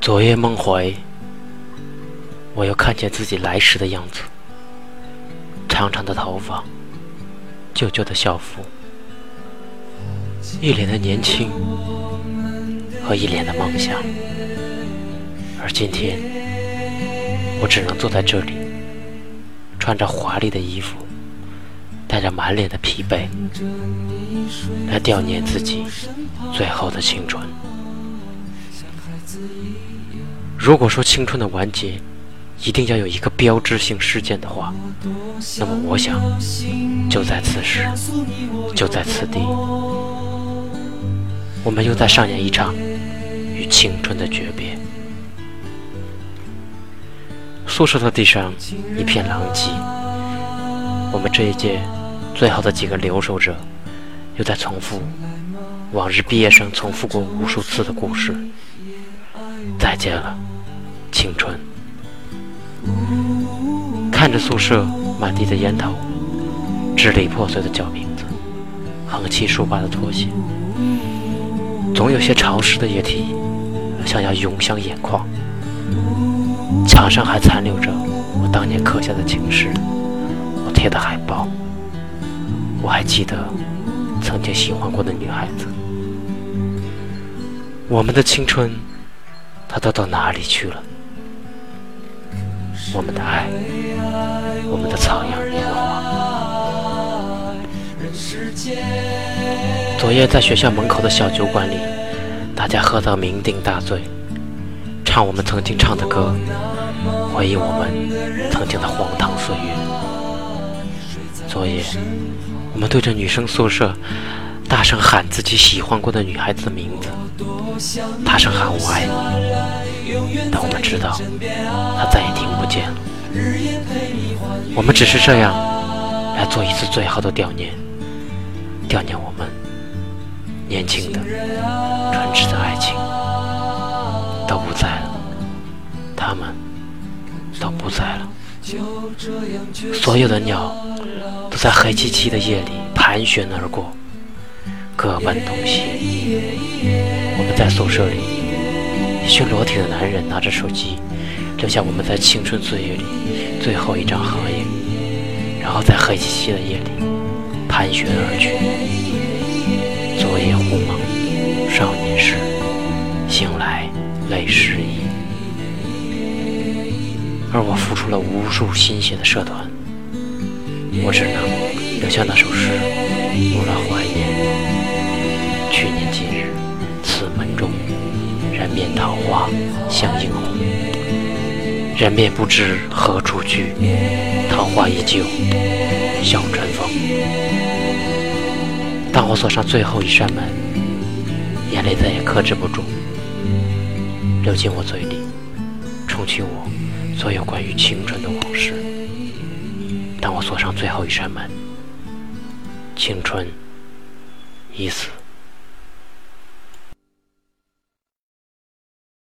昨夜梦回，我又看见自己来时的样子：长长的头发，旧旧的校服，一脸的年轻和一脸的梦想。而今天，我只能坐在这里，穿着华丽的衣服，带着满脸的疲惫，来悼念自己最后的青春。如果说青春的完结一定要有一个标志性事件的话，那么我想就在此时，就在此地，我们又在上演一场与青春的诀别。宿舍的地上一片狼藉，我们这一届最后的几个留守者，又在重复往日毕业生重复过无数次的故事。再见了。青春，看着宿舍满地的烟头，支离破碎的脚瓶子，横七竖八的拖鞋，总有些潮湿的液体想要涌向眼眶。墙上还残留着我当年刻下的情诗，我贴的海报。我还记得曾经喜欢过的女孩子，我们的青春，他都到哪里去了？我们的爱，我们的草样年华。昨夜在学校门口的小酒馆里，大家喝到酩酊大醉，唱我们曾经唱的歌，回忆我们曾经的荒唐岁月。昨夜，我们对着女生宿舍大声喊自己喜欢过的女孩子的名字，大声喊我爱你。但我们知道，他再也听不见了。我们只是这样来做一次最好的悼念，悼念我们年轻的、纯挚的爱情都不在了，他们都不在了。所有的鸟都在黑漆漆的夜里盘旋而过，各奔东西。我们在宿舍里。一群裸体的男人拿着手机，留下我们在青春岁月里最后一张合影，然后在黑漆漆的夜里盘旋而去。昨夜忽梦少年时，醒来泪湿衣。而我付出了无数心血的社团，我只能留下那首诗，用来怀念去年今日此门中。人面桃花相映红，人面不知何处去，桃花依旧笑春风。当我锁上最后一扇门，眼泪再也克制不住，流进我嘴里，冲去我所有关于青春的往事。当我锁上最后一扇门，青春已死。